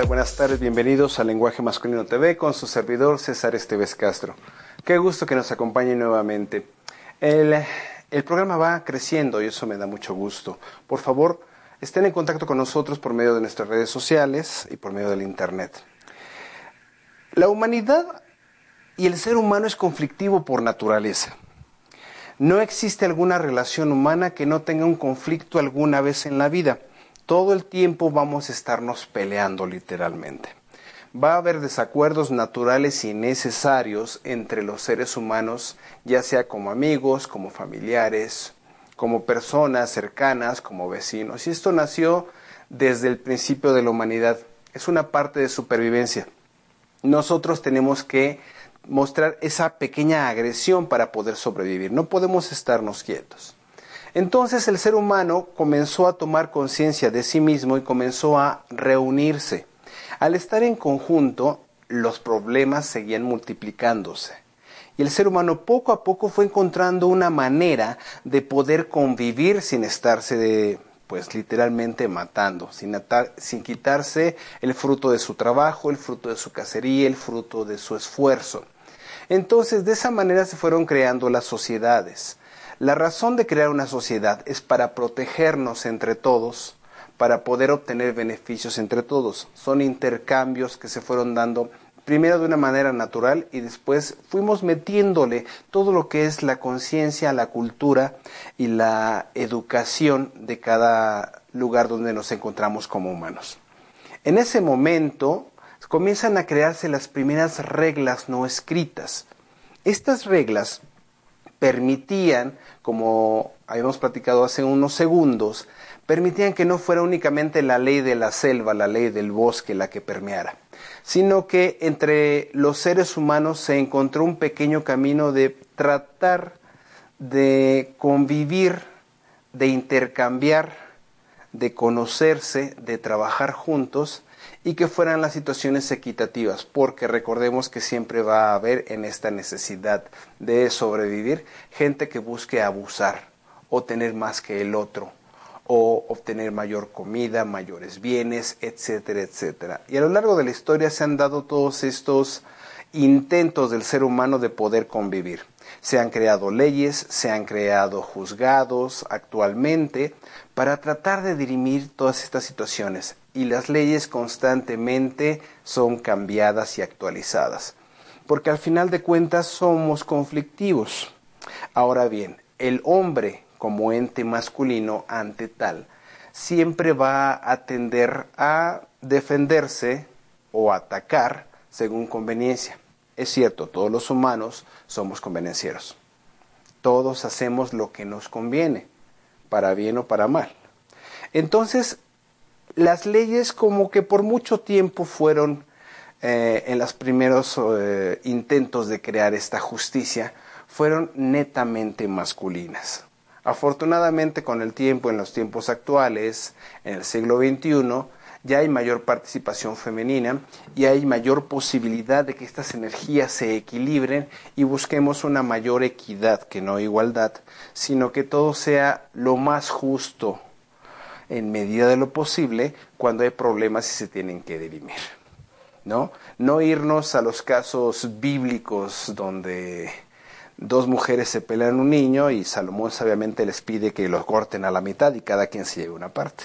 Buenas tardes, bienvenidos a Lenguaje Masculino TV con su servidor César Esteves Castro. Qué gusto que nos acompañe nuevamente. El, el programa va creciendo y eso me da mucho gusto. Por favor, estén en contacto con nosotros por medio de nuestras redes sociales y por medio del Internet. La humanidad y el ser humano es conflictivo por naturaleza. No existe alguna relación humana que no tenga un conflicto alguna vez en la vida. Todo el tiempo vamos a estarnos peleando literalmente. Va a haber desacuerdos naturales y necesarios entre los seres humanos, ya sea como amigos, como familiares, como personas cercanas, como vecinos. Y esto nació desde el principio de la humanidad. Es una parte de supervivencia. Nosotros tenemos que mostrar esa pequeña agresión para poder sobrevivir. No podemos estarnos quietos. Entonces el ser humano comenzó a tomar conciencia de sí mismo y comenzó a reunirse. Al estar en conjunto, los problemas seguían multiplicándose. Y el ser humano poco a poco fue encontrando una manera de poder convivir sin estarse de, pues literalmente matando, sin, sin quitarse el fruto de su trabajo, el fruto de su cacería, el fruto de su esfuerzo. Entonces, de esa manera se fueron creando las sociedades. La razón de crear una sociedad es para protegernos entre todos, para poder obtener beneficios entre todos. Son intercambios que se fueron dando primero de una manera natural y después fuimos metiéndole todo lo que es la conciencia, la cultura y la educación de cada lugar donde nos encontramos como humanos. En ese momento comienzan a crearse las primeras reglas no escritas. Estas reglas permitían, como habíamos platicado hace unos segundos, permitían que no fuera únicamente la ley de la selva, la ley del bosque la que permeara, sino que entre los seres humanos se encontró un pequeño camino de tratar de convivir, de intercambiar, de conocerse, de trabajar juntos y que fueran las situaciones equitativas, porque recordemos que siempre va a haber en esta necesidad de sobrevivir gente que busque abusar o tener más que el otro o obtener mayor comida, mayores bienes, etcétera, etcétera. Y a lo largo de la historia se han dado todos estos intentos del ser humano de poder convivir. Se han creado leyes, se han creado juzgados actualmente para tratar de dirimir todas estas situaciones y las leyes constantemente son cambiadas y actualizadas, porque al final de cuentas somos conflictivos. Ahora bien, el hombre como ente masculino ante tal siempre va a tender a defenderse o atacar según conveniencia. Es cierto, todos los humanos somos convenencieros. Todos hacemos lo que nos conviene, para bien o para mal. Entonces, las leyes como que por mucho tiempo fueron eh, en los primeros eh, intentos de crear esta justicia, fueron netamente masculinas. Afortunadamente con el tiempo, en los tiempos actuales, en el siglo XXI, ya hay mayor participación femenina y hay mayor posibilidad de que estas energías se equilibren y busquemos una mayor equidad, que no igualdad, sino que todo sea lo más justo en medida de lo posible cuando hay problemas y se tienen que dirimir. ¿No? No irnos a los casos bíblicos donde dos mujeres se pelean un niño y Salomón sabiamente les pide que los corten a la mitad y cada quien se lleve una parte.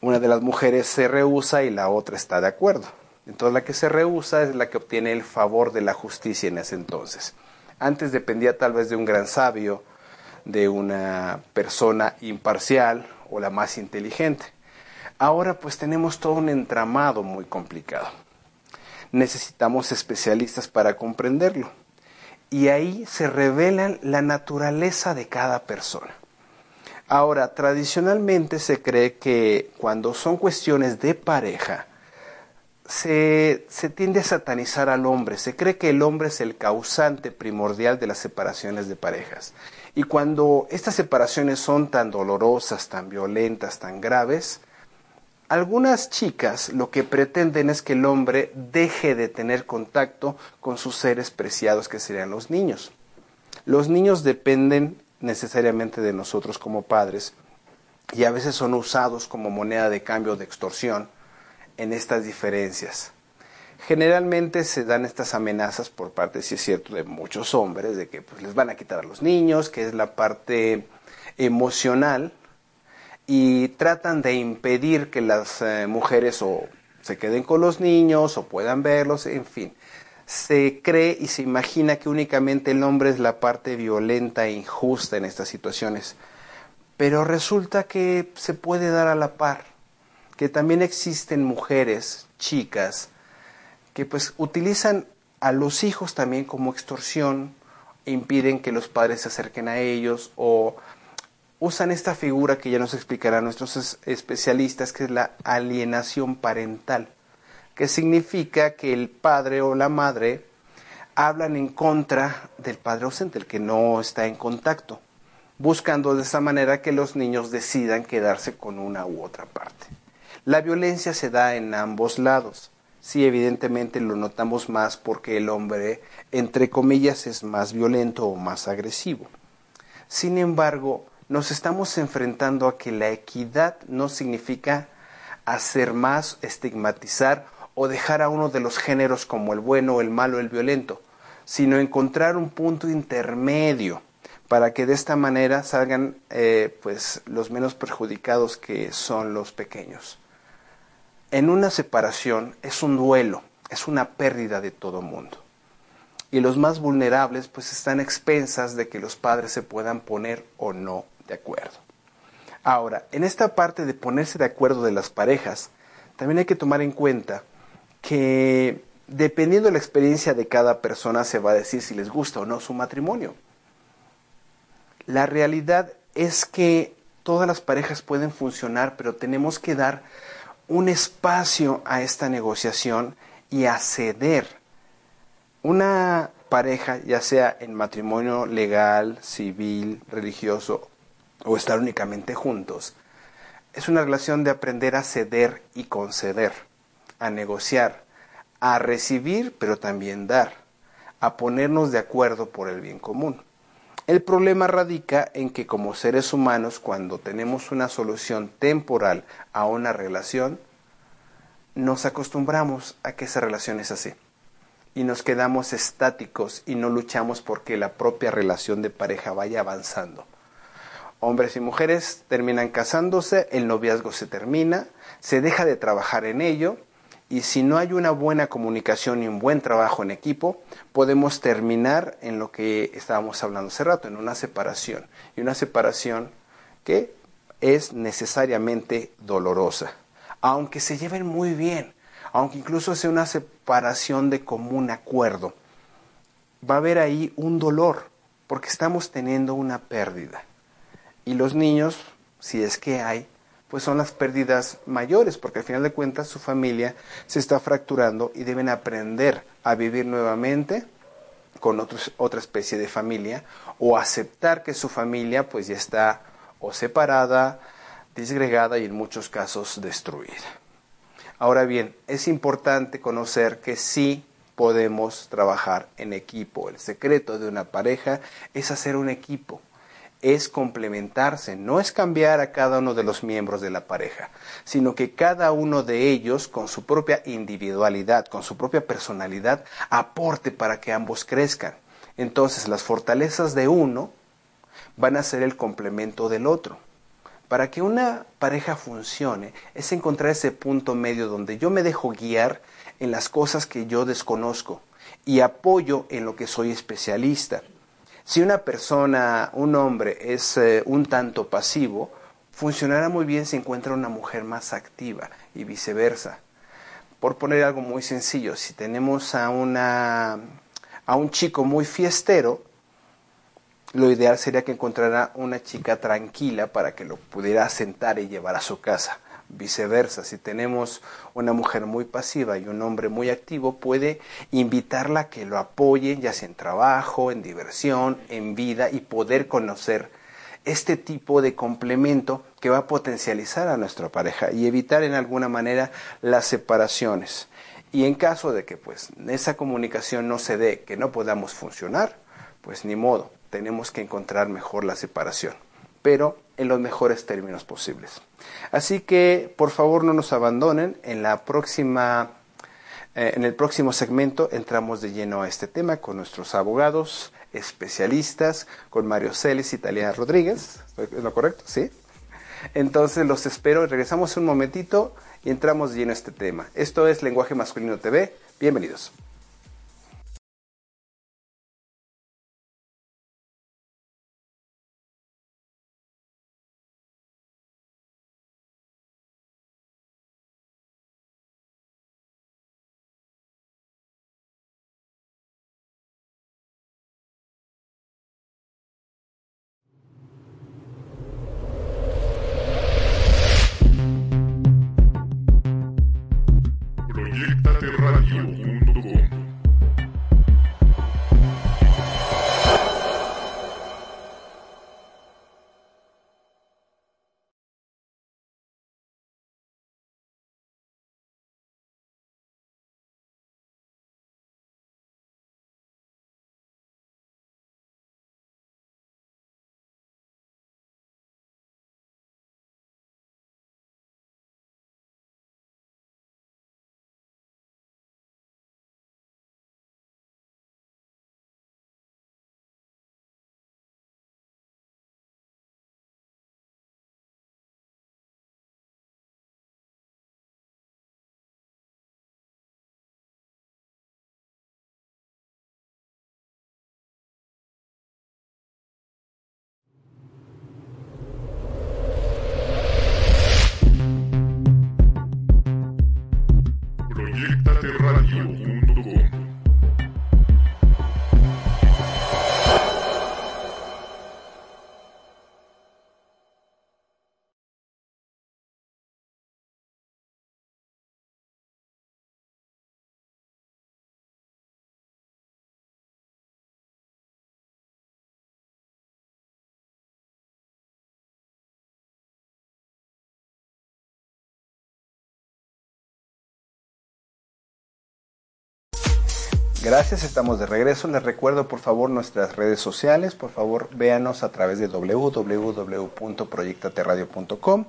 Una de las mujeres se rehúsa y la otra está de acuerdo. Entonces la que se rehúsa es la que obtiene el favor de la justicia en ese entonces. Antes dependía tal vez de un gran sabio, de una persona imparcial o la más inteligente. ahora pues tenemos todo un entramado muy complicado. Necesitamos especialistas para comprenderlo. Y ahí se revela la naturaleza de cada persona. Ahora, tradicionalmente se cree que cuando son cuestiones de pareja, se, tiende a satanizar al hombre. Se cree que el hombre es el causante primordial de las separaciones de parejas. Y cuando estas separaciones son tan dolorosas, tan violentas, tan graves, algunas chicas lo que pretenden es que el hombre deje de tener contacto con sus seres preciados que serían los niños. Los niños dependen necesariamente de nosotros como padres y a veces son usados como moneda de cambio de extorsión en estas diferencias. Generalmente se dan estas amenazas por parte, si es cierto, de muchos hombres, de que pues, les van a quitar a los niños, que es la parte emocional, y tratan de impedir que las eh, mujeres o se queden con los niños o puedan verlos, en fin. Se cree y se imagina que únicamente el hombre es la parte violenta e injusta en estas situaciones, pero resulta que se puede dar a la par que también existen mujeres, chicas, que pues utilizan a los hijos también como extorsión, impiden que los padres se acerquen a ellos o usan esta figura que ya nos explicarán nuestros especialistas, que es la alienación parental, que significa que el padre o la madre hablan en contra del padre ausente, el que no está en contacto, buscando de esa manera que los niños decidan quedarse con una u otra parte. La violencia se da en ambos lados. Sí, evidentemente lo notamos más porque el hombre, entre comillas, es más violento o más agresivo. Sin embargo, nos estamos enfrentando a que la equidad no significa hacer más, estigmatizar o dejar a uno de los géneros como el bueno, el malo, el violento, sino encontrar un punto intermedio para que de esta manera salgan eh, pues los menos perjudicados que son los pequeños en una separación es un duelo, es una pérdida de todo mundo. Y los más vulnerables pues están expensas de que los padres se puedan poner o no de acuerdo. Ahora, en esta parte de ponerse de acuerdo de las parejas, también hay que tomar en cuenta que dependiendo de la experiencia de cada persona se va a decir si les gusta o no su matrimonio. La realidad es que todas las parejas pueden funcionar, pero tenemos que dar un espacio a esta negociación y a ceder. Una pareja, ya sea en matrimonio legal, civil, religioso o estar únicamente juntos, es una relación de aprender a ceder y conceder, a negociar, a recibir pero también dar, a ponernos de acuerdo por el bien común. El problema radica en que como seres humanos, cuando tenemos una solución temporal a una relación, nos acostumbramos a que esa relación es así. Y nos quedamos estáticos y no luchamos porque la propia relación de pareja vaya avanzando. Hombres y mujeres terminan casándose, el noviazgo se termina, se deja de trabajar en ello y si no hay una buena comunicación y un buen trabajo en equipo, podemos terminar en lo que estábamos hablando hace rato, en una separación. Y una separación que es necesariamente dolorosa, aunque se lleven muy bien, aunque incluso sea una separación de común acuerdo. Va a haber ahí un dolor, porque estamos teniendo una pérdida. Y los niños, si es que hay, pues son las pérdidas mayores, porque al final de cuentas su familia se está fracturando y deben aprender a vivir nuevamente con otra especie de familia o aceptar que su familia pues ya está o separada, disgregada y en muchos casos destruida. Ahora bien, es importante conocer que sí podemos trabajar en equipo. El secreto de una pareja es hacer un equipo es complementarse, no es cambiar a cada uno de los miembros de la pareja, sino que cada uno de ellos, con su propia individualidad, con su propia personalidad, aporte para que ambos crezcan. Entonces las fortalezas de uno van a ser el complemento del otro. Para que una pareja funcione es encontrar ese punto medio donde yo me dejo guiar en las cosas que yo desconozco y apoyo en lo que soy especialista si una persona, un hombre, es eh, un tanto pasivo, funcionará muy bien si encuentra una mujer más activa y viceversa. Por poner algo muy sencillo, si tenemos a, una, a un chico muy fiestero, lo ideal sería que encontrara una chica tranquila para que lo pudiera sentar y llevar a su casa. Viceversa, si tenemos una mujer muy pasiva y un hombre muy activo, puede invitarla a que lo apoye, ya sea en trabajo, en diversión, en vida y poder conocer este tipo de complemento que va a potencializar a nuestra pareja y evitar en alguna manera las separaciones. Y en caso de que pues esa comunicación no se dé, que no podamos funcionar, pues ni modo, tenemos que encontrar mejor la separación, pero en los mejores términos posibles. Así que por favor no nos abandonen. En la próxima, eh, en el próximo segmento entramos de lleno a este tema con nuestros abogados especialistas, con Mario Celis y Talia Rodríguez. ¿Es lo correcto? Sí. Entonces los espero. Regresamos un momentito y entramos de lleno a este tema. Esto es Lenguaje Masculino TV. Bienvenidos. you. Gracias, estamos de regreso. Les recuerdo por favor nuestras redes sociales. Por favor, véanos a través de www.proyectateradio.com.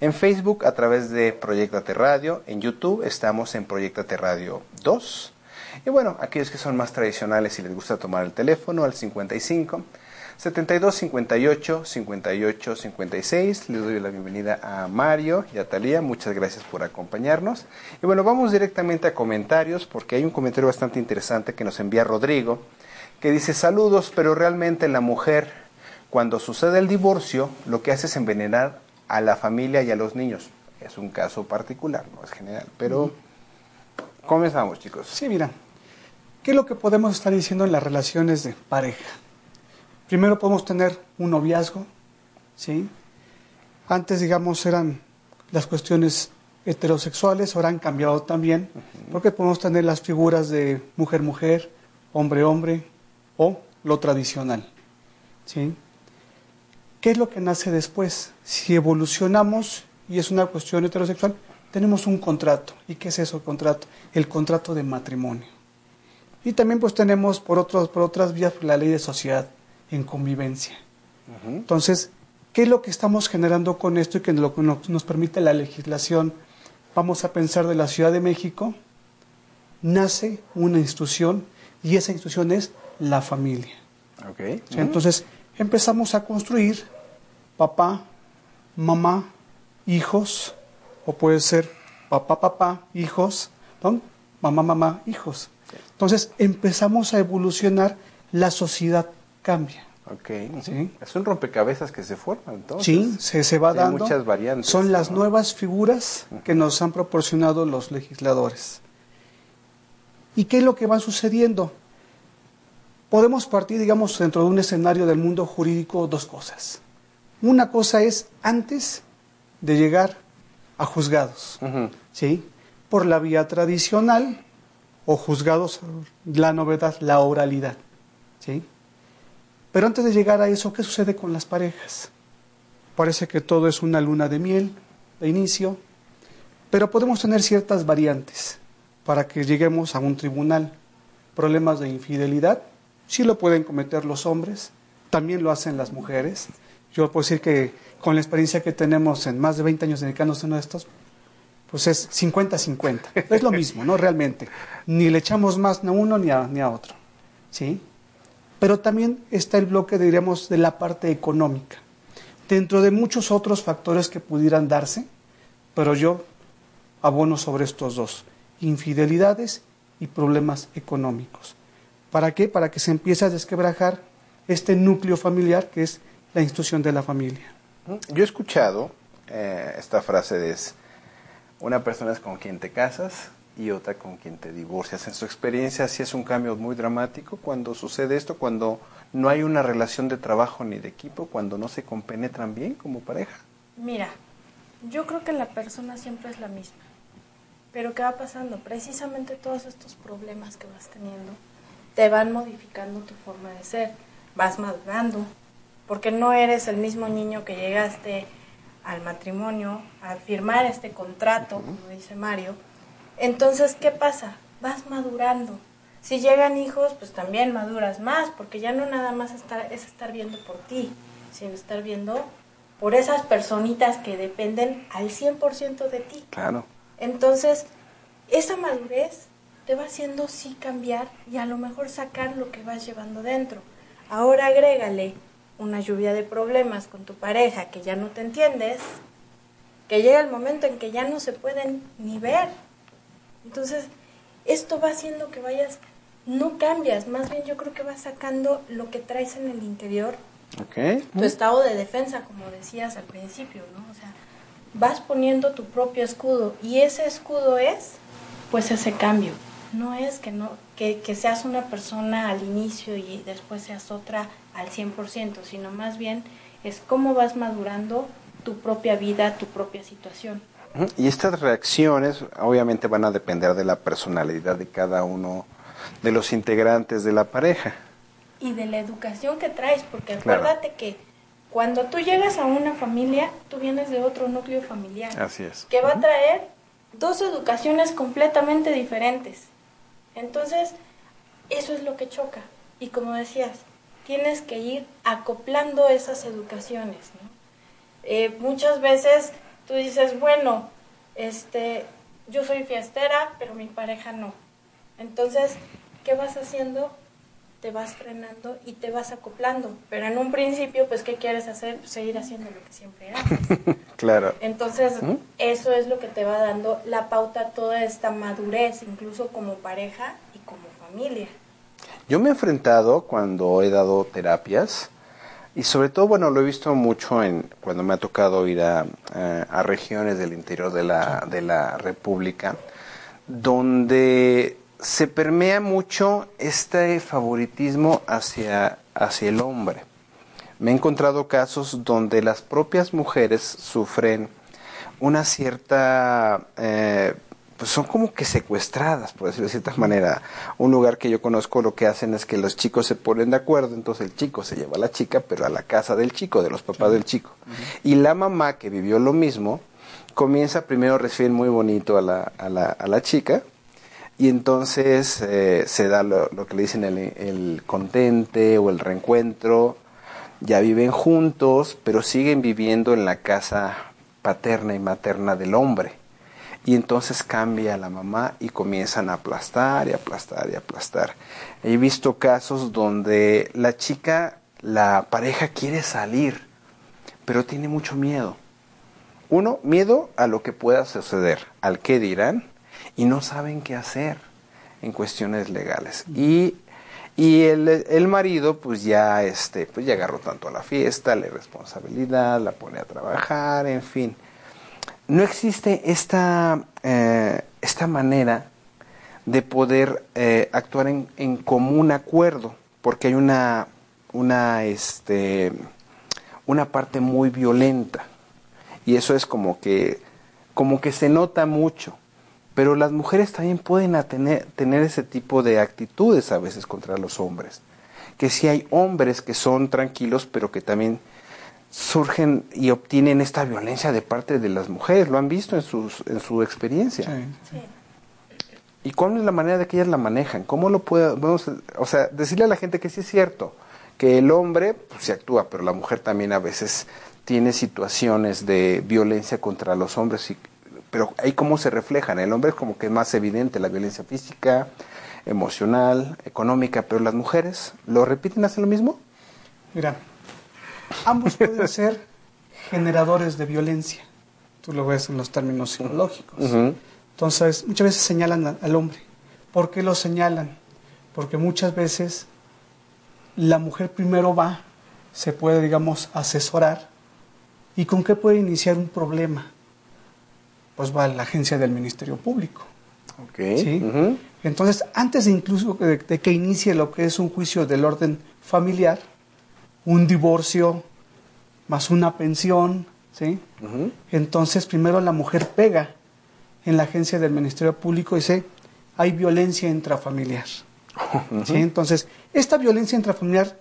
En Facebook a través de Proyectate Radio. En YouTube estamos en Proyectate Radio 2. Y bueno, aquellos que son más tradicionales y les gusta tomar el teléfono al 55 72 58 58 56. Les doy la bienvenida a Mario y a Talía. Muchas gracias por acompañarnos. Y bueno, vamos directamente a comentarios porque hay un comentario bastante interesante que nos envía Rodrigo que dice saludos, pero realmente la mujer cuando sucede el divorcio lo que hace es envenenar a la familia y a los niños. Es un caso particular, no es general, pero comenzamos chicos. Sí, mira, ¿qué es lo que podemos estar diciendo en las relaciones de pareja? Primero podemos tener un noviazgo, ¿sí? Antes, digamos, eran las cuestiones heterosexuales, ahora han cambiado también, porque podemos tener las figuras de mujer-mujer, hombre-hombre o lo tradicional, ¿sí? ¿Qué es lo que nace después? Si evolucionamos y es una cuestión heterosexual, tenemos un contrato. ¿Y qué es eso, el contrato? El contrato de matrimonio. Y también pues tenemos por, otros, por otras vías la ley de sociedad en convivencia. Entonces, ¿qué es lo que estamos generando con esto y que lo que nos permite la legislación? Vamos a pensar de la Ciudad de México, nace una institución y esa institución es la familia. Entonces, empezamos a construir papá, mamá, hijos, o puede ser papá, papá, hijos, mamá, mamá, hijos. Entonces, empezamos a evolucionar la sociedad cambia. Ok. Es un rompecabezas que se forma entonces. Sí, se, se va dando. muchas variantes. Son las nuevas figuras que nos han proporcionado los legisladores. ¿Y qué es lo que va sucediendo? Podemos partir, digamos, dentro de un escenario del mundo jurídico dos cosas. Una cosa es antes de llegar a juzgados, ¿sí? Por la vía tradicional o juzgados, la novedad, la oralidad, ¿sí? Pero antes de llegar a eso, ¿qué sucede con las parejas? Parece que todo es una luna de miel de inicio, pero podemos tener ciertas variantes para que lleguemos a un tribunal. Problemas de infidelidad, sí lo pueden cometer los hombres, también lo hacen las mujeres. Yo puedo decir que con la experiencia que tenemos en más de 20 años a estos, pues es 50-50. Es lo mismo, ¿no? Realmente. Ni le echamos más a uno ni a, ni a otro. ¿Sí? Pero también está el bloque, diríamos, de la parte económica, dentro de muchos otros factores que pudieran darse, pero yo abono sobre estos dos, infidelidades y problemas económicos. ¿Para qué? Para que se empiece a desquebrajar este núcleo familiar que es la institución de la familia. Yo he escuchado eh, esta frase de una persona es con quien te casas, y otra con quien te divorcias. En su experiencia, sí es un cambio muy dramático cuando sucede esto, cuando no hay una relación de trabajo ni de equipo, cuando no se compenetran bien como pareja. Mira, yo creo que la persona siempre es la misma. Pero ¿qué va pasando? Precisamente todos estos problemas que vas teniendo te van modificando tu forma de ser, vas madurando, porque no eres el mismo niño que llegaste al matrimonio a firmar este contrato, como dice Mario, entonces, ¿qué pasa? Vas madurando. Si llegan hijos, pues también maduras más, porque ya no nada más estar, es estar viendo por ti, sino estar viendo por esas personitas que dependen al 100% de ti. Claro. Entonces, esa madurez te va haciendo sí cambiar y a lo mejor sacar lo que vas llevando dentro. Ahora agrégale una lluvia de problemas con tu pareja que ya no te entiendes, que llega el momento en que ya no se pueden ni ver, entonces, esto va haciendo que vayas, no cambias, más bien yo creo que vas sacando lo que traes en el interior, tu estado de defensa, como decías al principio, ¿no? O sea, vas poniendo tu propio escudo y ese escudo es, pues, ese cambio. No es que, no, que, que seas una persona al inicio y después seas otra al 100%, sino más bien es cómo vas madurando tu propia vida, tu propia situación. Y estas reacciones obviamente van a depender de la personalidad de cada uno de los integrantes de la pareja. Y de la educación que traes, porque acuérdate que cuando tú llegas a una familia, tú vienes de otro núcleo familiar. Así es. Que va a traer dos educaciones completamente diferentes. Entonces, eso es lo que choca. Y como decías, tienes que ir acoplando esas educaciones. ¿no? Eh, muchas veces tú dices, bueno, este, yo soy fiestera, pero mi pareja no. Entonces, ¿qué vas haciendo? Te vas frenando y te vas acoplando. Pero en un principio, pues, ¿qué quieres hacer? Pues seguir haciendo lo que siempre haces. claro. Entonces, ¿Mm? eso es lo que te va dando la pauta a toda esta madurez, incluso como pareja y como familia. Yo me he enfrentado cuando he dado terapias y sobre todo, bueno, lo he visto mucho en cuando me ha tocado ir a, a, regiones del interior de la, de la República, donde se permea mucho este favoritismo hacia, hacia el hombre. Me he encontrado casos donde las propias mujeres sufren una cierta eh, pues son como que secuestradas, por decirlo de cierta manera. Un lugar que yo conozco lo que hacen es que los chicos se ponen de acuerdo, entonces el chico se lleva a la chica, pero a la casa del chico, de los papás del chico. Y la mamá que vivió lo mismo, comienza primero a recibir muy bonito a la, a la, a la chica, y entonces eh, se da lo, que le dicen el, el contente o el reencuentro, ya viven juntos, pero siguen viviendo en la casa paterna y materna del hombre y entonces cambia la mamá y comienzan a aplastar y aplastar y aplastar. He visto casos donde la chica, la pareja quiere salir, pero tiene mucho miedo. Uno, miedo a lo que pueda suceder, al qué dirán, y no saben qué hacer en cuestiones legales. Y, Y el, el marido, pues ya, este, pues ya agarró tanto a la fiesta, la responsabilidad, la pone a trabajar, en fin. No existe esta, eh, esta manera de poder eh, actuar en, en común acuerdo, porque hay una, una, este, una parte muy violenta. Y eso es como que, como que se nota mucho. Pero las mujeres también pueden tener, tener ese tipo de actitudes a veces contra los hombres. Que si hay hombres que son tranquilos, pero que también surgen y obtienen esta violencia de parte de las mujeres. Lo han visto en, sus, en su experiencia. Sí. ¿Y cuál es la manera de que ellas la manejan? ¿Cómo lo podemos, o sea, decirle a la gente que sí es cierto, que el hombre pues, se actúa, pero la mujer también a veces tiene situaciones de violencia contra los hombres, y, pero ahí cómo se reflejan. El hombre es como que es más evidente la violencia física, emocional, económica, pero las mujeres lo repiten, hacen lo mismo. Mira, ambos pueden ser generadores de violencia. Tú lo ves en los términos psicológicos. Entonces, muchas veces señalan al hombre. ¿Por qué lo señalan? Porque muchas veces la mujer primero va, se puede, digamos, asesorar. ¿Y con qué puede iniciar un problema? Pues va a la agencia del Ministerio Público. Ok. ¿sí? Ujú. Entonces, antes de incluso de, de que inicie lo que es un juicio del orden familiar, un divorcio más una pensión, ¿sí? Entonces, primero la mujer pega en la agencia del Ministerio Público y dice, hay violencia intrafamiliar. ¿Sí? Entonces, esta violencia intrafamiliar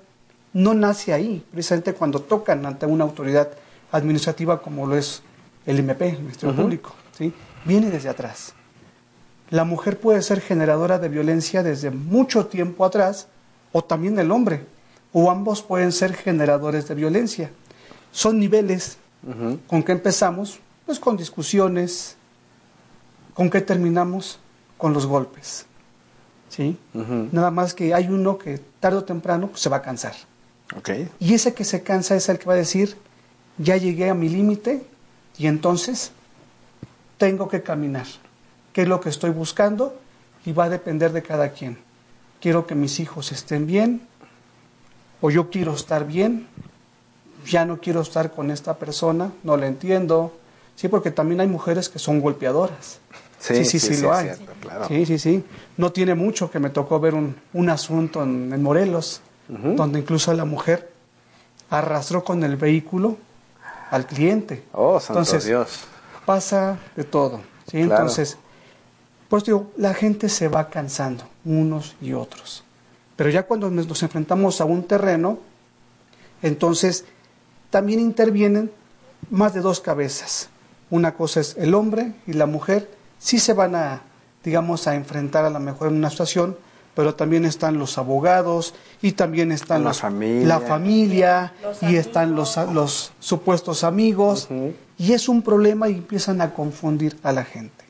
no nace ahí, precisamente cuando tocan ante una autoridad administrativa como lo es el MP, el Ministerio Público. ¿sí? Viene desde atrás. La mujer puede ser generadora de violencia desde mucho tiempo atrás, o también el hombre, o ambos pueden ser generadores de violencia. Son niveles. ¿Con qué empezamos? Pues con discusiones. ¿Con qué terminamos? Con los golpes. ¿Sí? Nada más que hay uno que tarde o temprano pues, se va a cansar. Ok. Y ese que se cansa es el que va a decir, ya llegué a mi límite y entonces tengo que caminar. ¿Qué es lo que estoy buscando? Y va a depender de cada quien. Quiero que mis hijos estén bien o yo quiero estar bien, ya no quiero estar con esta persona, no la entiendo. Sí, porque también hay mujeres que son golpeadoras. Sí, sí, sí, lo hay. cierto, claro. Sí, sí, sí. No tiene mucho que me tocó ver un, un asunto en, en Morelos, donde incluso la mujer arrastró con el vehículo al cliente. Oh, santo Entonces, Dios. pasa de todo. ¿sí? Claro. Entonces, pues digo, la gente se va cansando, unos y otros. Pero ya cuando nos enfrentamos a un terreno, entonces también intervienen más de dos cabezas. Una cosa es el hombre y la mujer, sí se van a, digamos, a enfrentar a lo mejor en una situación, pero también están los abogados y también están La los, familia. la familia Los y están los, supuestos amigos y es un problema y empiezan a confundir a la gente.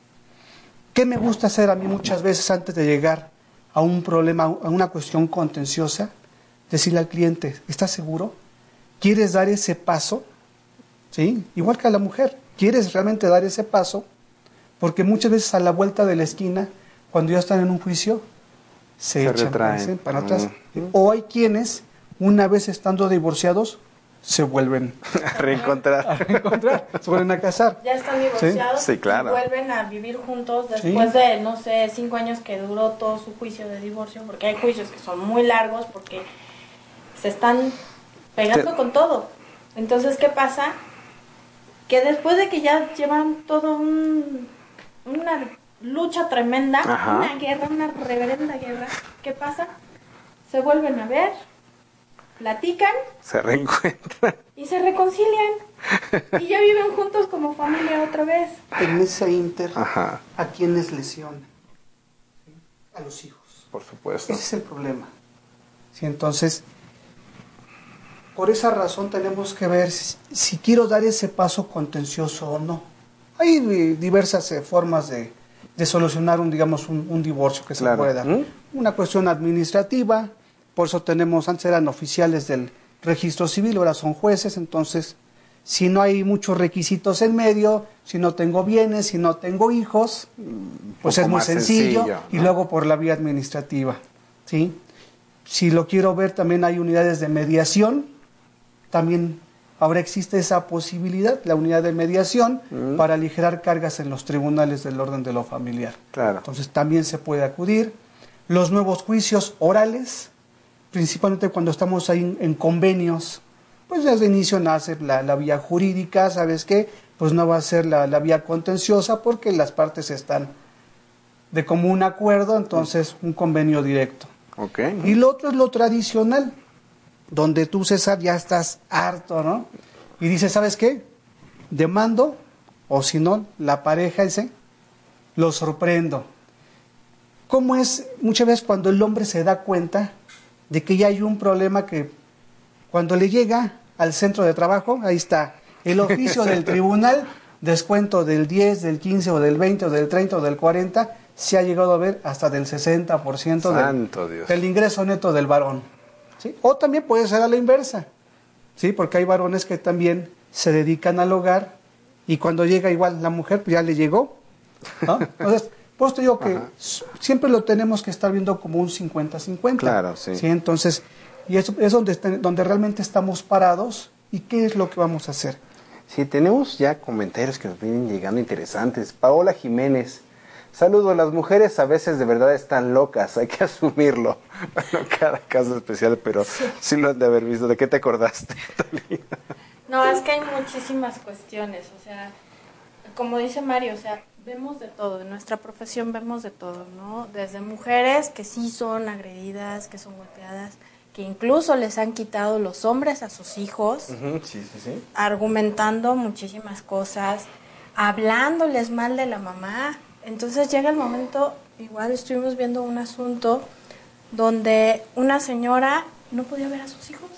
¿Qué me gusta hacer a mí muchas veces antes de llegar a un problema, a una cuestión contenciosa? Decirle al cliente, ¿estás seguro? ¿Quieres dar ese paso? ¿Sí? Igual que a la mujer, ¿quieres realmente dar ese paso? Porque muchas veces a la vuelta de la esquina, cuando ya están en un juicio, se, Se echan retraen. para, atrás. O hay quienes, una vez estando divorciados, se vuelven A reencontrar. a se vuelven a casar. Ya están divorciados Sí, claro. y vuelven a vivir juntos Sí. después de, no sé, cinco años que duró todo su juicio de divorcio, porque hay juicios que son muy largos porque se están pegando Te- con todo. Entonces, ¿qué pasa? Que después de que ya llevan todo un, una lucha tremenda, Ajá. una guerra, una reverenda guerra, ¿qué pasa? Se vuelven a ver, platican Se reencuentran. y se reconcilian. Y ya viven juntos como familia otra vez. En ese inter, Ajá. ¿a quién les lesiona? ¿Sí? A los hijos. Por supuesto. Ese es el problema. Sí, entonces, por esa razón tenemos que ver si, si quiero dar ese paso contencioso o no. Hay diversas eh, formas de, de solucionar un, digamos, un, un divorcio que Claro. se pueda. ¿Mm? Una cuestión administrativa, por eso tenemos, antes eran oficiales del registro civil, ahora son jueces, entonces, si no hay muchos requisitos en medio, si no tengo bienes, si no tengo hijos, pues poco es muy sencillo, y luego por la vía administrativa, ¿sí? Si lo quiero ver, también hay unidades de mediación. También ahora existe esa posibilidad, la unidad de mediación, Mm. para aligerar cargas en los tribunales del orden de lo familiar. Claro. Entonces también se puede acudir. Los nuevos juicios orales, principalmente cuando estamos ahí en, en convenios, pues desde el inicio nace la, la vía jurídica, ¿sabes qué? Pues no va a ser la, la vía contenciosa porque las partes están de común acuerdo, entonces un convenio directo. Ok. Y lo otro es lo tradicional, donde tú, César, ya estás harto, ¿no? Y dices, ¿sabes qué? Demando, o si no, la pareja ese, lo sorprendo. ¿Cómo es muchas veces cuando el hombre se da cuenta de que ya hay un problema que cuando le llega al centro de trabajo, ahí está, el oficio del tribunal, descuento del 10, del 15 o del 20 o del 30 o del 40, se ha llegado a ver hasta del 60% Santo del, del ingreso neto del varón. ¿sí? O también puede ser a la inversa, ¿sí? porque hay varones que también se dedican al hogar y cuando llega igual la mujer, pues ya le llegó. ¿no? Entonces, te digo que Ajá. siempre lo tenemos que estar viendo como un 50-50. Claro, sí. Entonces, y eso es donde, donde realmente estamos parados y qué es lo que vamos a hacer. Sí, tenemos ya comentarios que nos vienen llegando interesantes. Paola Jiménez. Saludos, las mujeres a veces de verdad están locas, hay que asumirlo. Bueno, cada caso especial, pero sí, lo han de haber visto. ¿De qué te acordaste, Talía? No, es que hay muchísimas cuestiones, o sea, como dice Mario, o sea, vemos de todo, en nuestra profesión vemos de todo, ¿no? Desde mujeres que sí son agredidas, que son golpeadas, que incluso les han quitado los hombres a sus hijos, Sí, sí, sí. argumentando muchísimas cosas, hablándoles mal de la mamá. Entonces llega el momento, igual estuvimos viendo un asunto donde una señora no podía ver a sus hijos.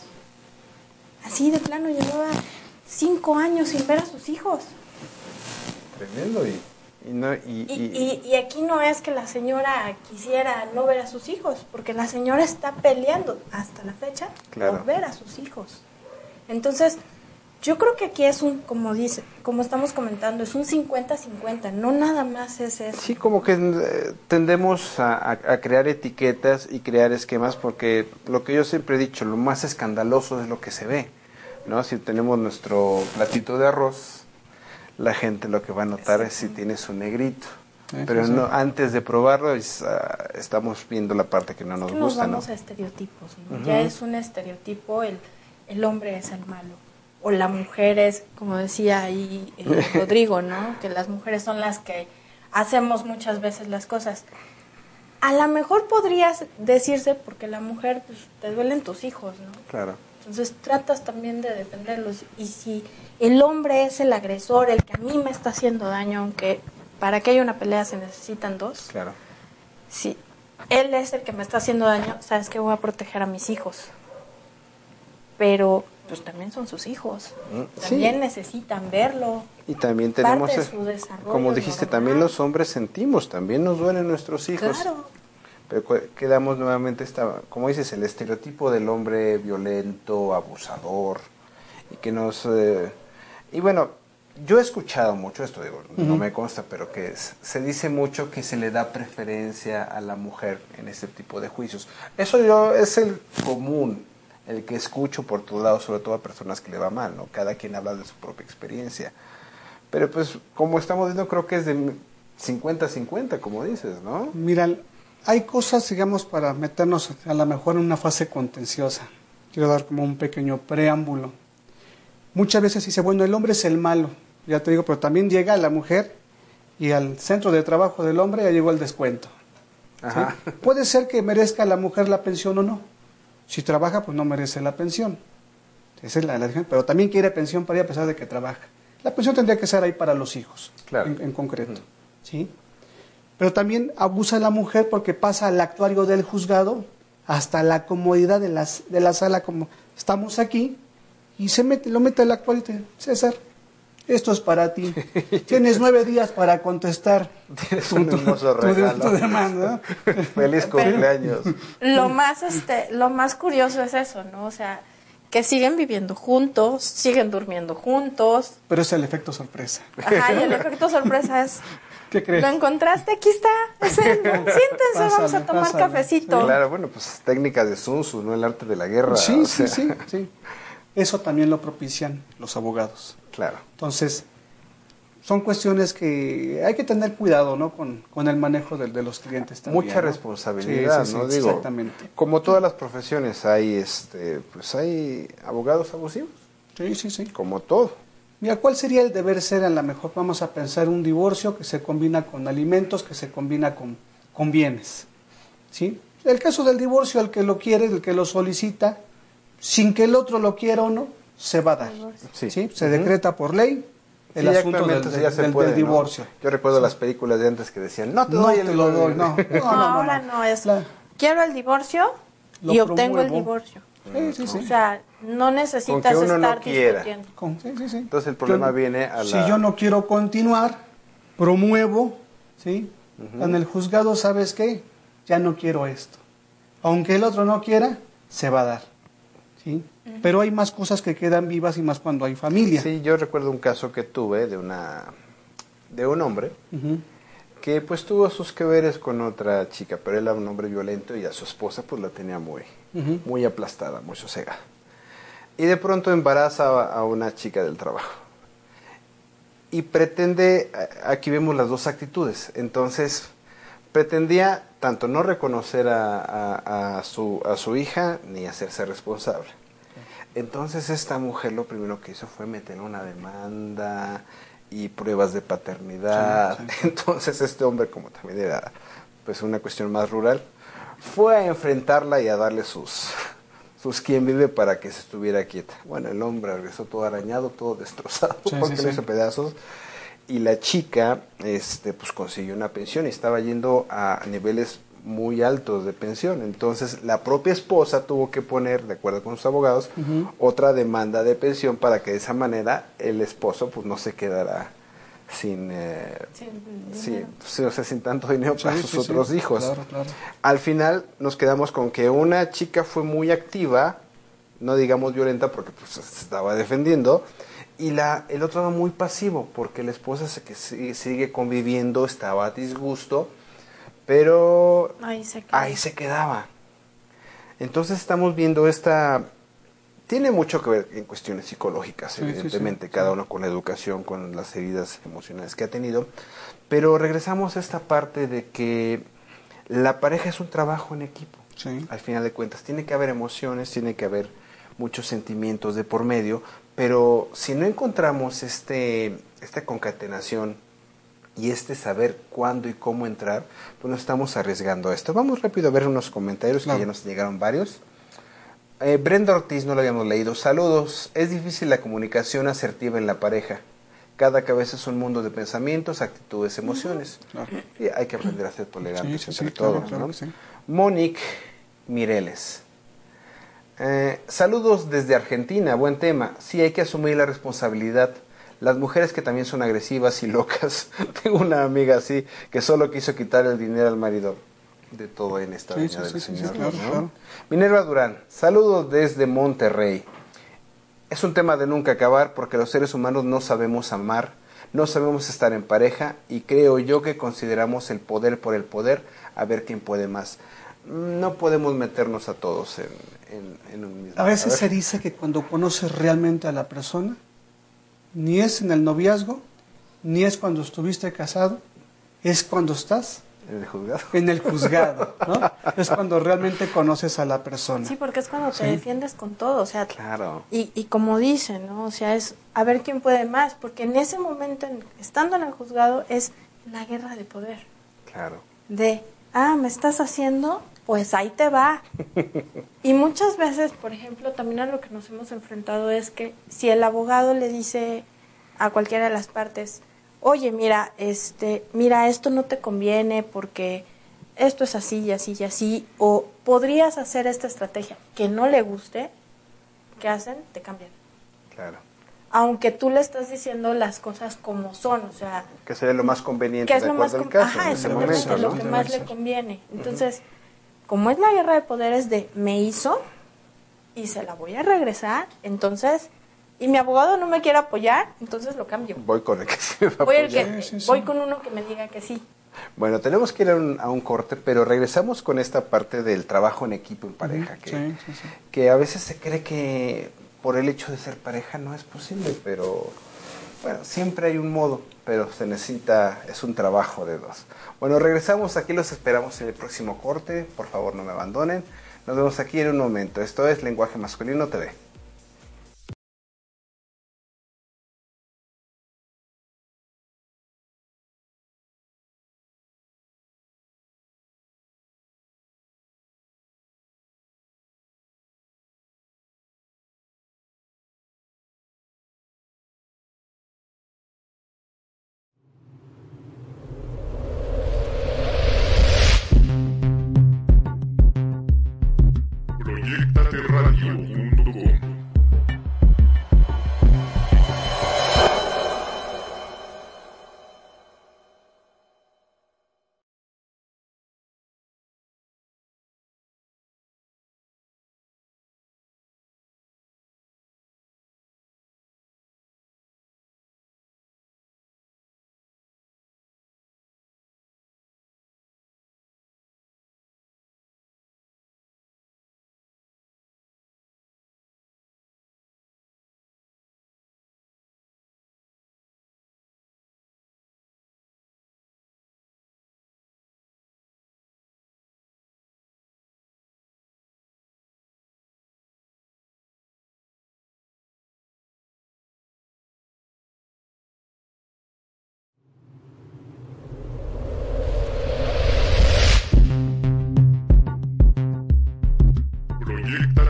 Así de plano, llevaba cinco años sin ver a sus hijos. Tremendo. Y, y, no, y, Y, aquí no es que la señora quisiera no ver a sus hijos, porque la señora está peleando hasta la fecha Claro. por ver a sus hijos. Entonces, yo creo que aquí es un, como dice, como estamos comentando, es un 50-50, no nada más es eso. Sí, como que eh, tendemos a, a- a crear etiquetas y crear esquemas porque lo que yo siempre he dicho, lo más escandaloso es lo que se ve, ¿no? Si tenemos nuestro platito de arroz, la gente lo que va a notar es si tiene su negrito. Pero no, antes de probarlo es, ah, estamos viendo la parte que no Es nos que nos gusta, ¿no? vamos a estereotipos, ¿no? Ya es un estereotipo, el, el hombre es el malo. O la mujer es, como decía ahí eh, Rodrigo, ¿no? Que las mujeres son las que hacemos muchas veces las cosas. A lo mejor podrías decirse porque la mujer, pues, te duelen tus hijos, ¿no? Claro. Entonces tratas también de defenderlos. Y si el hombre es el agresor, el que a mí me está haciendo daño, aunque para que haya una pelea se necesitan dos, Claro. si él es el que me está haciendo daño, sabes que voy a proteger a mis hijos. Pero pues también son sus hijos. Mm, sí. También necesitan verlo. Y también Parte tenemos, de es- su desarrollo como dijiste, normal. también los hombres sentimos, también nos duelen nuestros hijos. Claro. Pero quedamos nuevamente, esta, como dices, el estereotipo del hombre violento, abusador, y que nos... eh, y bueno, yo he escuchado mucho esto, digo, no me consta, pero que es- se dice mucho que se le da preferencia a la mujer en este tipo de juicios. Eso yo es el común, el que escucho por todos lados, sobre todo a personas que le va mal, ¿no? Cada quien habla de su propia experiencia. Pero pues, como estamos viendo, creo que es de 50-50, como dices, ¿no? Mira, hay cosas, digamos, para meternos a lo mejor en una fase contenciosa. Quiero dar como un pequeño preámbulo. Muchas veces dice, bueno, el hombre es el malo, ya te digo, pero también llega la mujer y al centro de trabajo del hombre ya llegó el descuento. Puede ser que merezca la mujer la pensión o no. Si trabaja, pues no merece la pensión. Esa es la, pero también quiere pensión para ella a pesar de que trabaja. La pensión tendría que ser ahí para los hijos, Claro. en, en concreto. ¿sí? Pero también abusa la mujer porque pasa al actuario del juzgado hasta la comodidad de, las, de la sala como estamos aquí y se mete, lo mete al actuario y dice, César, esto es para ti. Tienes nueve días para contestar Tienes un hermoso tu- regalo. tu demanda. Feliz cumpleaños. Lo más, este, lo más curioso es eso, ¿no? O sea, que siguen viviendo juntos, siguen durmiendo juntos. Pero es el efecto sorpresa. Ajá, y el efecto sorpresa es, ¿Qué crees? ¿Lo encontraste? Aquí está. Es él. Siéntense, vamos a tomar pásale. cafecito. Claro, bueno, pues técnicas de Sun Tzu, no el arte de la guerra. Sí, o sí, sea, sí, sí. Eso también lo propician los abogados. Claro. Entonces, son cuestiones que hay que tener cuidado, ¿no? Con, con el manejo de, de los clientes también. Mucha ¿no? responsabilidad, Sí, sí, ¿no? sí, Digo, exactamente. como todas las profesiones hay, este, pues hay abogados abusivos, Sí, sí, sí. como todo. Mira, ¿cuál sería el deber ser a lo mejor? Vamos a pensar un divorcio que se combina con alimentos, que se combina con, con bienes. ¿Sí? El caso del divorcio, el que lo quiere, el que lo solicita, sin que el otro lo quiera o no, se va a dar. Sí. ¿Sí? Se decreta por ley el Sí, asunto del, actualmente del- ya se del- puede, del ¿no? divorcio. Yo recuerdo las películas de antes que decían, no te No doy te el lo doy, no. No, No, no, no, ahora no. no es. La- Quiero el divorcio Lo y obtengo el divorcio. Sí, sí, sí. O sea, no necesitas Con que uno no estar quiera. discutiendo. Con- sí, sí, sí. Entonces el problema Yo- viene a Si la... yo no quiero continuar, promuevo, ¿sí? En el juzgado, ¿sabes qué? Ya no quiero esto. Aunque el otro no quiera, se va a dar. ¿sí? Pero hay más cosas que quedan vivas y más cuando hay familia. Sí, yo recuerdo un caso que tuve de una de un hombre que pues tuvo sus que veres con otra chica, pero él era un hombre violento y a su esposa pues la tenía muy, muy aplastada, muy sosegada. Y de pronto embaraza a- una chica del trabajo. Y pretende, aquí vemos las dos actitudes, entonces pretendía tanto no reconocer a, a- a su, a su hija ni hacerse responsable. Entonces esta mujer lo primero que hizo fue meter una demanda y pruebas de paternidad. Sí, sí. Entonces este hombre, como también era pues una cuestión más rural, fue a enfrentarla y a darle sus, sus quien vive para que se estuviera quieta. Bueno, el hombre regresó todo arañado, todo destrozado, Sí, porque sí, hizo pedazos. Y la chica, este, pues consiguió una pensión y estaba yendo a niveles muy altos de pensión. Entonces, la propia esposa tuvo que poner, de acuerdo con sus abogados, otra demanda de pensión para que de esa manera el esposo, pues, no se quedara sin, eh, Sin sí, dinero. sí, o sea, sin tanto dinero para Sí, sus sí, sí. otros hijos. Claro, claro. Al final nos quedamos con que una chica fue muy activa, no digamos violenta porque pues, se estaba defendiendo, y la, el otro era muy pasivo porque la esposa se, que sigue, sigue conviviendo, estaba a disgusto, pero Ahí se ahí se quedaba. Entonces estamos viendo esta... Tiene mucho que ver en cuestiones psicológicas, Sí, sí, sí, evidentemente, sí. cada uno con la educación, con las heridas emocionales que ha tenido, pero regresamos a esta parte de que la pareja es un trabajo en equipo, Sí. al final de cuentas. Tiene que haber emociones, tiene que haber muchos sentimientos de por medio, pero si no encontramos este, esta concatenación y este saber cuándo y cómo entrar, pues nos estamos arriesgando a esto. Vamos rápido a ver unos comentarios Claro. que ya nos llegaron varios. Eh, Brenda Ortiz, no lo habíamos leído. Saludos. Es difícil la comunicación asertiva en la pareja. Cada cabeza es un mundo de pensamientos, actitudes, emociones. Claro. Y hay que aprender a ser tolerantes Sí, sí, entre sí, todos. claro ¿no? Monique Mireles. Eh, saludos desde Argentina, buen tema. Sí, hay que asumir la responsabilidad. Las mujeres que también son agresivas y locas. Tengo una amiga así que solo quiso quitar el dinero al marido. De todo en esta Sí, del sí, Señor. claro, ¿no? claro. Minerva Durán, saludos desde Monterrey. Es un tema de nunca acabar porque los seres humanos no sabemos amar, no sabemos estar en pareja y creo yo que consideramos el poder por el poder a ver quién puede más. No podemos meternos a todos en, en- en un mismo. A veces se dice que cuando conoces realmente a la persona, ni es en el noviazgo, ni es cuando estuviste casado, es cuando estás En el juzgado. en el juzgado, ¿no? Es cuando realmente conoces a la persona. Sí, porque es cuando te Sí. defiendes con todo, o sea, Claro. y, y como dicen, ¿no? O sea, es a ver quién puede más, porque en ese momento, en- estando en el juzgado, es la guerra de poder, Claro. de, ah, me estás haciendo, pues ahí te va. y muchas veces, por ejemplo, también a lo que nos hemos enfrentado es que si el abogado le dice a cualquiera de las partes, oye, mira, este, mira, esto no te conviene porque esto es así y así y así, o podrías hacer esta estrategia que no le guste, ¿qué hacen? Te cambian. Claro. Aunque tú le estás diciendo las cosas como son, o sea, Que sería lo más conveniente que es de lo más acuerdo al con- caso ajá, en ese exactamente, momento, lo que más le conviene. Entonces, como es la guerra de poderes de me hizo y se la voy a regresar, entonces y mi abogado no me quiere apoyar, entonces lo cambio. Voy con el que sí me va a Voy, el apoyar. que- Sí, sí, sí. voy con uno que me diga que sí. Bueno, tenemos que ir a un, a un corte, pero regresamos con esta parte del trabajo en equipo en pareja, que, Sí, sí, sí. que a veces se cree que por el hecho de ser pareja no es posible, pero bueno, siempre hay un modo, pero se necesita, es un trabajo de dos. Bueno, regresamos, aquí los esperamos en el próximo corte, por favor no me abandonen. Nos vemos aquí en un momento. Esto es Lenguaje Masculino TV.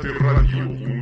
Proyectateradio.com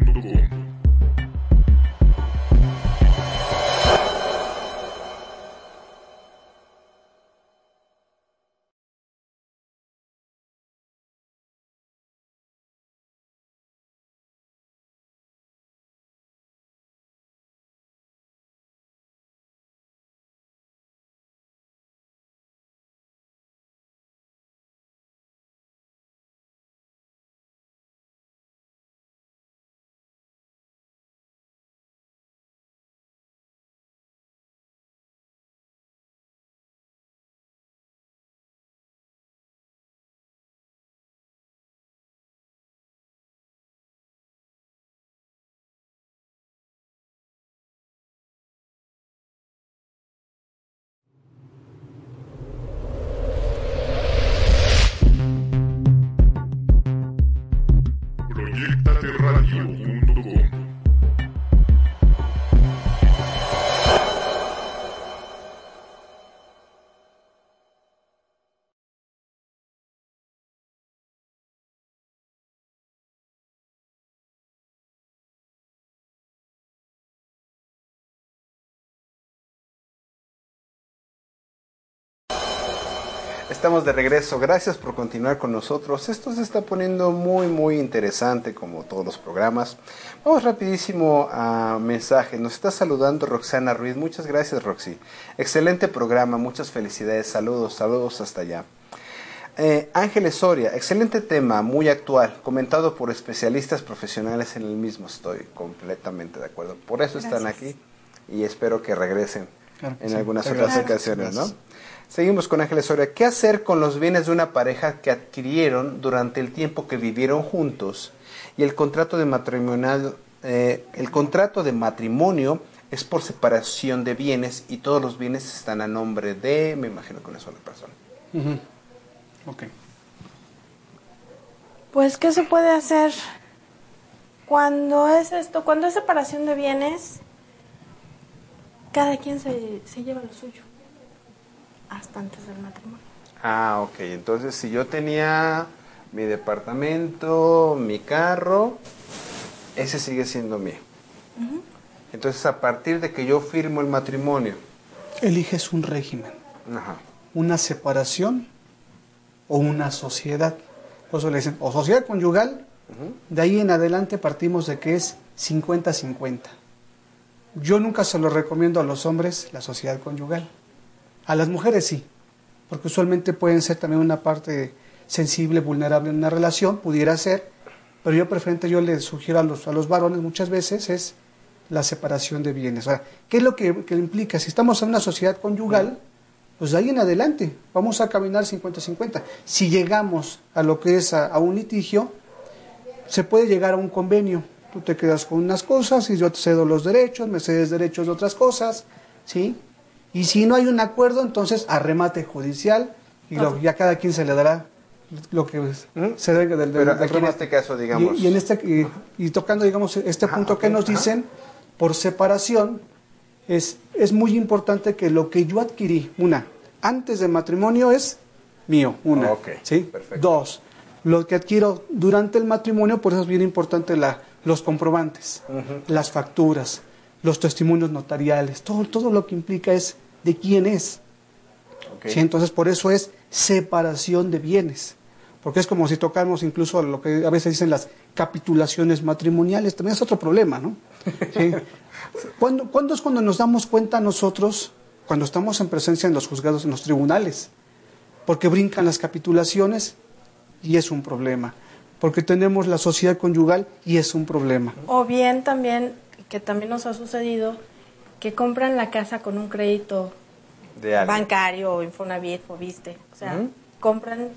Estamos de regreso. Gracias por continuar con nosotros. Esto se está poniendo muy, muy interesante como todos los programas. Vamos rapidísimo a mensajes. Nos está saludando Roxana Ruiz. Muchas gracias, Roxy. Excelente programa. Muchas felicidades. Saludos, saludos hasta allá. Eh, Ángeles Soria, excelente tema, muy actual, comentado por especialistas profesionales en el mismo. Estoy completamente de acuerdo. Por eso están aquí y espero que regresen Claro en sí. algunas otras ocasiones, ¿no? Seguimos con Ángeles Soria. ¿Qué hacer con los bienes de una pareja que adquirieron durante el tiempo que vivieron juntos y el contrato de matrimonial, eh, el contrato de matrimonio es por separación de bienes y todos los bienes están a nombre de, me imagino que una sola persona. Ok. Pues, ¿qué se puede hacer cuando es esto? Cuando es separación de bienes, cada quien se, se lleva lo suyo. Hasta antes del matrimonio. Ah, ok. Entonces, si yo tenía mi departamento, mi carro, ese sigue siendo mío. Entonces, a partir de que yo firmo el matrimonio, Eliges un régimen, ajá, una separación o una sociedad. Por eso le dicen, o sociedad conyugal, de ahí en adelante partimos de que es 50-50. Yo nunca se lo recomiendo a los hombres la sociedad conyugal. A las mujeres sí, porque usualmente pueden ser también una parte sensible, vulnerable en una relación, pudiera ser, pero yo preferente yo le sugiero a los, a los varones muchas veces es la separación de bienes. Ahora, ¿qué es lo que, que implica? Si estamos en una sociedad conyugal, pues de ahí en adelante vamos a caminar 50-50. Si llegamos a lo que es a un litigio, se puede llegar a un convenio. Tú te quedas con unas cosas y yo te cedo los derechos, me cedes derechos de otras cosas, ¿sí? Y si no hay un acuerdo, entonces a remate judicial y lo- ya cada quien se le dará lo que es- se dé del, del- Pero del aquí en este caso, digamos- Y, y en este, y, y tocando, digamos, este Ajá, punto que nos ajá. dicen, por separación, es, es muy importante que lo que yo adquirí, una, antes del matrimonio es mío, una. Ok, ¿sí? perfecto. Dos, lo que adquiero durante el matrimonio, por eso es bien importante la, los comprobantes, las facturas, los testimonios notariales, todo, todo lo que implica es de quién es. Ok. ¿sí? Entonces, por eso es separación de bienes. Porque es como si tocamos incluso lo que a veces dicen las capitulaciones matrimoniales, también es otro problema, ¿no? ¿Sí? ¿Cuándo, cuándo es cuando nos damos cuenta nosotros, cuando estamos en presencia en los juzgados, en los tribunales? Porque brincan las capitulaciones y es un problema. Porque tenemos la sociedad conyugal y es un problema. O bien también, que también nos ha sucedido, que compran la casa con un crédito De bancario o Infonavit o Viste. O sea, compran.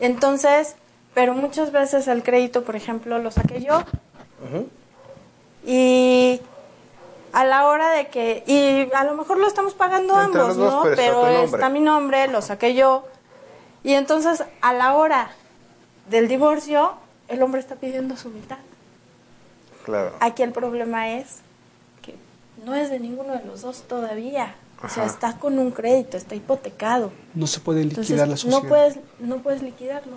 Entonces, pero muchas veces el crédito, por ejemplo, lo saqué yo. Y a la hora de que. Y a lo mejor lo estamos pagando Entre ambos, dos, ¿no? pero está mi nombre, lo saqué yo. Y entonces, a la hora del divorcio, el hombre está pidiendo su mitad. Claro. Aquí el problema es que no es de ninguno de los dos todavía. O sea, está con un crédito, está hipotecado. No se puede Entonces, liquidar la sociedad. no puedes, no puedes liquidarlo.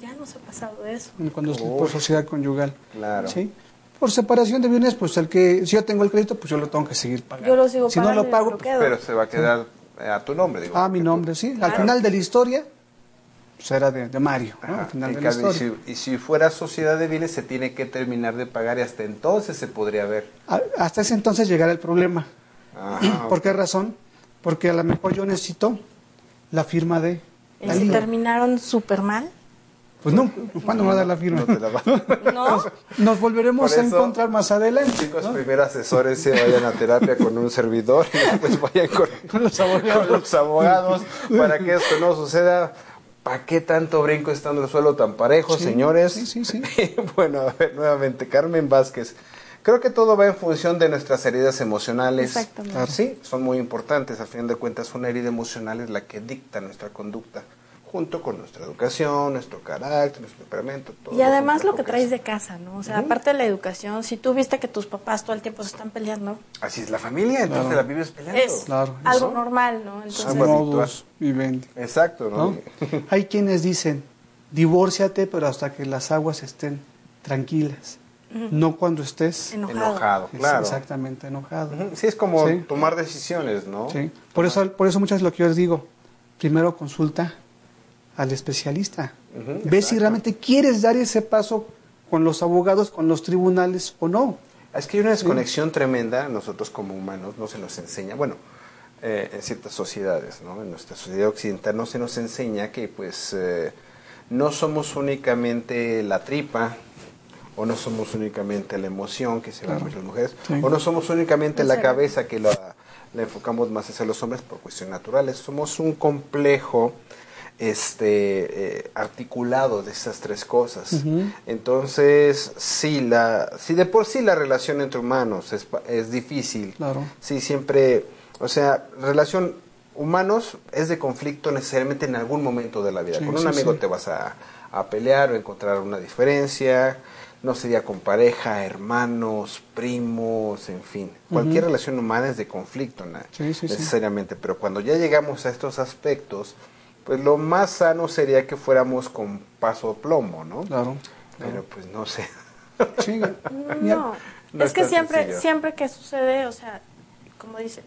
Ya nos ha pasado eso. Cuando es por sociedad conyugal. Claro. ¿Sí? Por separación de bienes, pues el que, si yo tengo el crédito, pues yo lo tengo que seguir pagando. Yo lo sigo si no pagando lo y pago, lo pues, quedo. Pero se va a quedar eh, a tu nombre, digo. ah, mi tú- nombre, sí. Al final de la historia, pues era de, de Mario, ¿no? Ajá. Al final de la y, historia. si, y si fuera sociedad de bienes, se tiene que terminar de pagar y hasta entonces se podría ver. A- Hasta ese entonces llegará el problema. Ajá, ¿Por qué razón? Porque a lo mejor yo necesito la firma de ¿Y si terminaron súper mal? Pues no, ¿cuándo me va a dar la firma? No te la va- ¿No? Nos volveremos a encontrar más adelante. Chicos, ¿no? primero asesores se vayan a terapia con un servidor y después vayan con, Con los abogados. con los abogados para que esto no suceda. ¿Para qué tanto brinco estando el suelo tan parejo, Sí, señores? sí, sí, sí. bueno, a ver, nuevamente, Carmen Vázquez. Creo que todo va en función de nuestras heridas emocionales. Exactamente. Claro. Sí, son muy importantes. Al final de cuentas, una herida emocional es la que dicta nuestra conducta, junto con nuestra educación, nuestro carácter, nuestro temperamento. todo Y además lo que traes de casa, ¿no? O sea, aparte de la educación, si tú viste que tus papás todo el tiempo se están peleando, Así es la familia, entonces la vives peleando. es Claro, algo normal, ¿no? Entonces. Modus vivendi. Exacto, ¿no? ¿no? Hay quienes dicen, divórciate, pero hasta que las aguas estén tranquilas. No cuando estés enojado. Claro. exactamente enojado. Sí, es como Sí. tomar decisiones, ¿no? Sí. Por eso, por eso muchas veces lo que yo les digo, primero consulta al especialista. Ujú, Ve si realmente quieres dar ese paso con los abogados, con los tribunales o no. Es que hay una desconexión tremenda, nosotros como humanos no se nos enseña, bueno, eh, en ciertas sociedades, ¿no? En nuestra sociedad occidental no se nos enseña que pues eh, no somos únicamente la tripa, o no somos únicamente la emoción que se va muchas mujeres, Sí. o no somos únicamente la cabeza que la, la enfocamos más hacia los hombres por cuestiones naturales, somos un complejo este eh, articulado de esas tres cosas. Entonces, sí, la, sí, de por sí la relación entre humanos es, es difícil. Claro. Sí, siempre, o sea, relación humanos es de conflicto necesariamente en algún momento de la vida. Sí, Con un sí, amigo sí. te vas a, a pelear o encontrar una diferencia, no sería con pareja, hermanos, primos, en fin. Cualquier relación humana es de conflicto na- Sí, sí, sí. necesariamente, pero cuando ya llegamos a estos aspectos, pues lo más sano sería que fuéramos con paso plomo, ¿no? Claro. Pero pues no sé. Sí. No, No es que siempre, sencillo. siempre que sucede, o sea, como dices,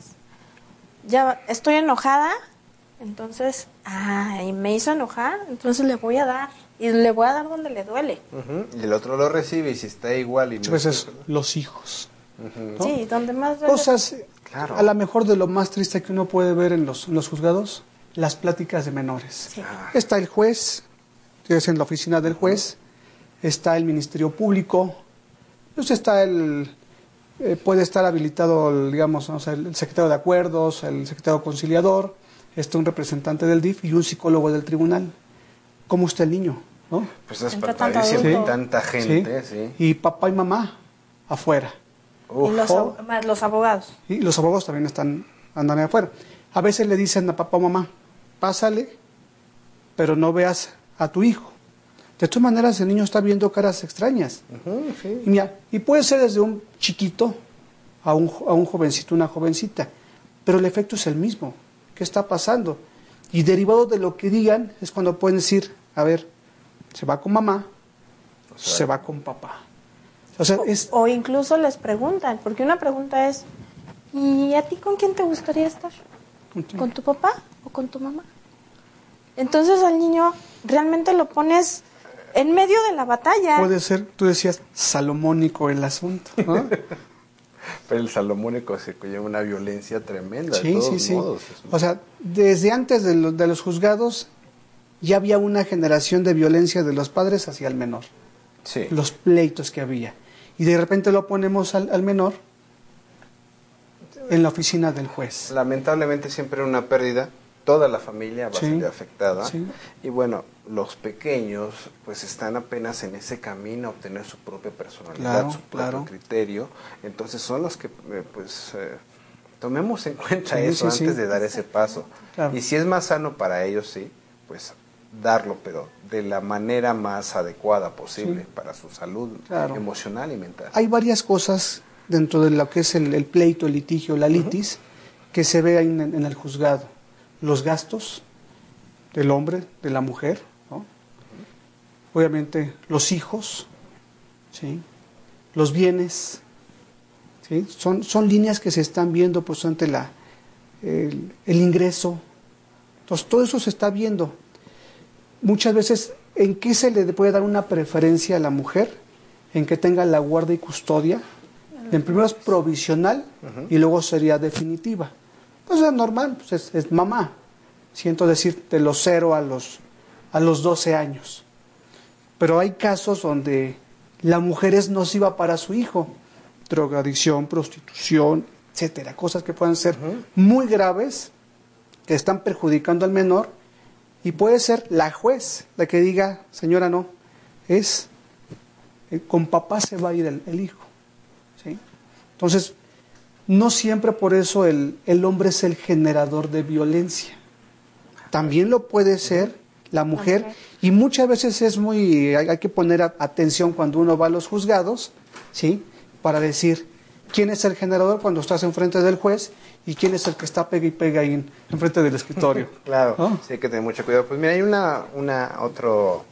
ya estoy enojada, entonces, ay, me hizo enojar, entonces le voy a dar. Y le voy a dar donde le duele. Y el otro lo recibe y si está igual y no veces los hijos. Sí, donde más duele. Cosas, Claro. a lo mejor de lo más triste que uno puede ver en los, en los juzgados, las pláticas de menores. Sí. Está el juez, que es en la oficina del juez, está el Ministerio Público, pues está el, eh, puede estar habilitado, el, digamos, no sé, el secretario de acuerdos, el secretario conciliador, este, un representante del DIF y un psicólogo del tribunal. ¿Cómo está el niño? ¿no? Pues es adulto. tanta gente, sí. Y papá y mamá afuera. Uf, y los, ab- abogados. Y los abogados también están andan ahí afuera. A veces le dicen a papá o mamá, pásale, pero no veas a tu hijo. De todas maneras, el niño está viendo caras extrañas. sí. Y, mira, y puede ser desde un chiquito a un, a un jovencito, una jovencita, pero el efecto es el mismo. ¿Qué está pasando? Y derivado de lo que digan es cuando pueden decir, a ver, se va con mamá, se va con papá. O sea, es, O incluso les preguntan, porque una pregunta es, ¿y a ti con quién te gustaría estar? ¿Con tu papá o con tu mamá? Entonces al niño realmente lo pones en medio de la batalla. puede ser, tú decías, salomónico el asunto. ¿no? Pero el salomónico se lleva una violencia tremenda. de Sí, todos sí, sí. modos. O sea, desde antes de, lo- de los juzgados ya había una generación de violencia de los padres hacia el menor, sí. los pleitos que había. Y de repente lo ponemos al, al menor en la oficina del juez. Lamentablemente siempre una pérdida, toda la familia va a salir afectada. sí. Y bueno, los pequeños pues están apenas en ese camino a obtener su propia personalidad, Claro, su propio claro. criterio. Entonces son los que eh, pues eh, tomemos en cuenta Sí, eso antes de dar ese paso. Claro. Y si es más sano para ellos, sí, pues darlo, pero de la manera más adecuada posible para su salud emocional y mental. Hay varias cosas dentro de lo que es el, el pleito, el litigio, la litis, que se ve ahí en, en el juzgado. Los gastos del hombre, de la mujer, ¿no? obviamente los hijos, ¿sí? los bienes, ¿sí? son, son líneas que se están viendo pues ante la, el, el ingreso. Entonces todo eso se está viendo. Muchas veces, ¿en qué se le puede dar una preferencia a la mujer? En que tenga la guarda y custodia. En primero es provisional y luego sería definitiva. Pues es normal, pues es, es mamá. Siento decir, de los 0 a los, a los 12 años. Pero hay casos donde la mujer es nociva para su hijo. Drogadicción, prostitución, etcétera. Cosas que pueden ser muy graves, que están perjudicando al menor. Y puede ser la juez la que diga, señora, no, es eh, con papá se va a ir el, el hijo. Entonces, no siempre por eso el, el hombre es el generador de violencia. También lo puede ser la mujer y muchas veces es muy, hay, hay que poner a- atención cuando uno va a los juzgados, ¿sí? Para decir quién es el generador cuando estás enfrente del juez y quién es el que está pega y pega ahí en, enfrente del escritorio. Claro, ¿no? sí hay que tener mucho cuidado. Pues mira, hay una, una otro,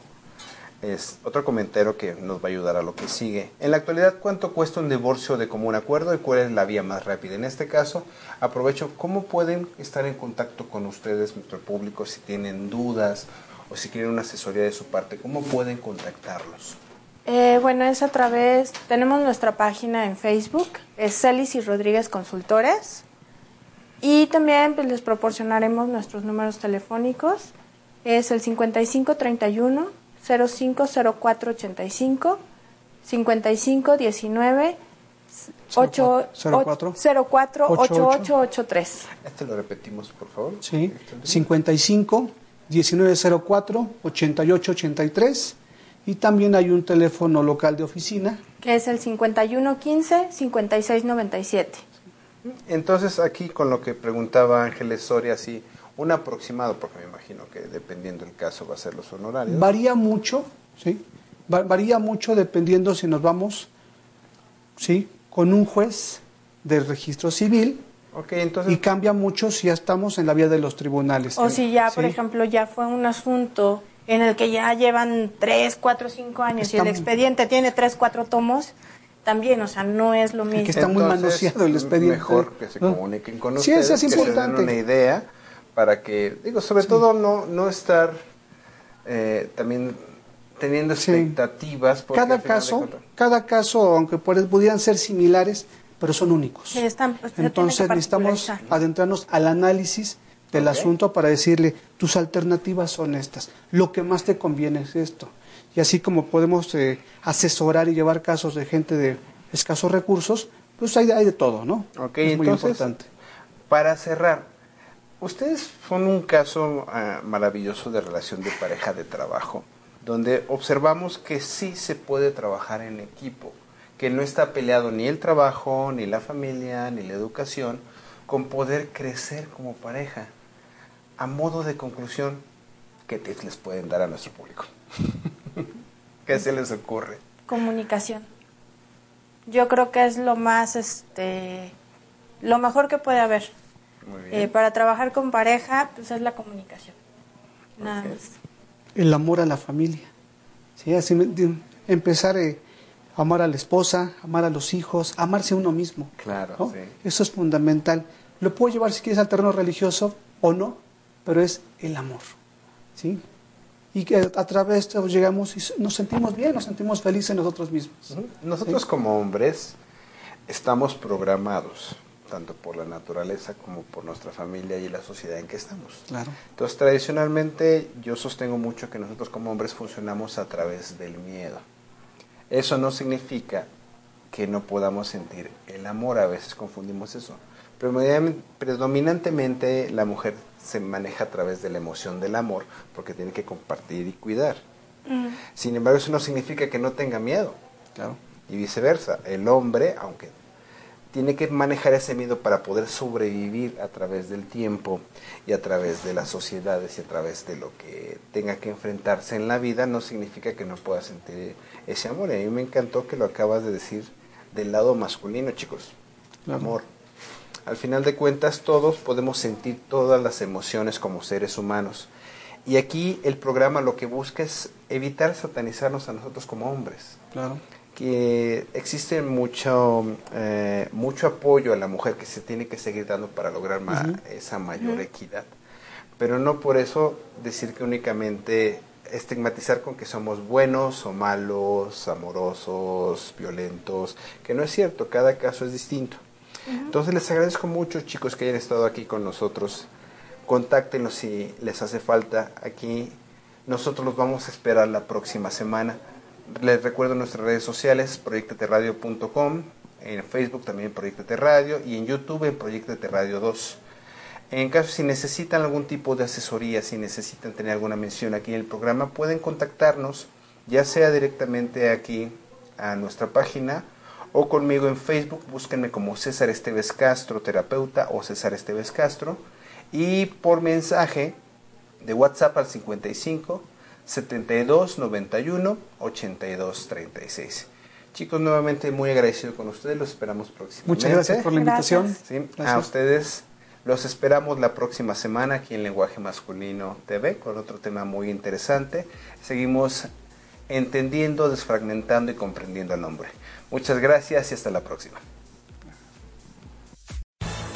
es, otro comentario que nos va a ayudar a lo que sigue. En la actualidad, ¿cuánto cuesta un divorcio de común acuerdo y cuál es la vía más rápida? En este caso, aprovecho, ¿cómo pueden estar en contacto con ustedes, nuestro público, si tienen dudas o si quieren una asesoría de su parte? ¿Cómo pueden contactarlos? Eh, bueno, es a través, tenemos nuestra página en Facebook, es Celis y Rodríguez Consultores. Y también pues, les proporcionaremos nuestros números telefónicos. Es el 5531 050485 5519 04, 048883. Este lo repetimos, por favor. Sí, 55 1904 88 83 y también hay un teléfono local de oficina. Que es el 5115 5697. Entonces, aquí con lo que preguntaba Ángeles Soria, sí, un aproximado, porque me imagino que dependiendo del caso va a ser los honorarios. Varía mucho, ¿sí? Va- varía mucho dependiendo si nos vamos, ¿sí? Con un juez del registro civil Ok, entonces, y cambia mucho si ya estamos en la vía de los tribunales. O si ya, por Sí. ejemplo, ya fue un asunto en el que ya llevan 3, 4, 5 años y el expediente tiene 3, 4 tomos, también, o sea, no es lo mismo. que está muy manoseado el expediente. Mejor que se comuniquen con Sí, ustedes, eso es que se den importante. una idea para que, digo, sobre todo no, no estar eh, también teniendo Sí. expectativas. porque Cada caso, cada caso, aunque pudieran ser similares, pero son únicos. Sí, están- pues, Entonces necesitamos adentrarnos al análisis del asunto para decirle, tus alternativas son estas, lo que más te conviene es esto. Y así como podemos eh, asesorar y llevar casos de gente de escasos recursos, Pues hay, hay de todo, ¿no? Ok, es muy entonces, importante. para cerrar, ustedes son un caso ah, maravilloso de relación de pareja de trabajo, donde observamos que sí se puede trabajar en equipo, que no está peleado ni el trabajo, ni la familia, ni la educación, con poder crecer como pareja. A modo de conclusión, ¿qué tips les pueden dar a nuestro público? ¿Qué se les ocurre? Comunicación. Yo creo que es lo más, este, lo mejor que puede haber. Eh, para trabajar con pareja, pues es la comunicación. Nada más. El amor a la familia. ¿sí? Así, empezar eh, a amar a la esposa, amar a los hijos, amarse a uno mismo. Claro, ¿no? sí. Eso es fundamental. Lo puedo llevar si quieres al terreno religioso o no, pero es el amor. ¿sí? Y que a través de esto llegamos y nos sentimos bien, nos sentimos felices nosotros mismos. Nosotros como hombres estamos programados, tanto por la naturaleza como por nuestra familia y la sociedad en que estamos. Claro. Entonces, tradicionalmente yo sostengo mucho que nosotros como hombres funcionamos a través del miedo. Eso no significa que no podamos sentir el amor, a veces confundimos eso. Predominam- Predominantemente la mujer se maneja a través de la emoción del amor porque tiene que compartir y cuidar. Sin embargo, eso no significa que no tenga miedo Claro. y viceversa. El hombre, aunque tiene que manejar ese miedo para poder sobrevivir a través del tiempo y a través de las sociedades y a través de lo que tenga que enfrentarse en la vida, no significa que no pueda sentir ese amor. Y a mí me encantó que lo acabas de decir del lado masculino, chicos. Amor. Al final de cuentas, todos podemos sentir todas las emociones como seres humanos. Y aquí el programa lo que busca es evitar satanizarnos a nosotros como hombres Claro. Que existe mucho eh, mucho apoyo a la mujer que se tiene que seguir dando para lograr ma- esa mayor equidad. Pero no por eso decir que únicamente estigmatizar con que somos buenos o malos amorosos violentos que no es cierto cada caso es distinto. Entonces les agradezco mucho chicos que hayan estado aquí con nosotros. Contáctenos si les hace falta. Aquí nosotros los vamos a esperar la próxima semana les recuerdo nuestras redes sociales, proyectateradio.com, en Facebook también Proyectate Radio y en YouTube en Proyectate Radio 2. En caso si necesitan algún tipo de asesoría, si necesitan tener alguna mención aquí en el programa, pueden contactarnos, ya sea directamente aquí a nuestra página o conmigo en Facebook, búsquenme como César Esteves Castro, terapeuta o César Esteves Castro, y por mensaje de WhatsApp al 55 72 91 82 36. Chicos, nuevamente muy agradecido con ustedes, los esperamos próximamente. Muchas gracias por la invitación. Sí, a ustedes los esperamos la próxima semana aquí en Lenguaje Masculino TV con otro tema muy interesante. Seguimos entendiendo, desfragmentando y comprendiendo al hombre. Muchas gracias y hasta la próxima.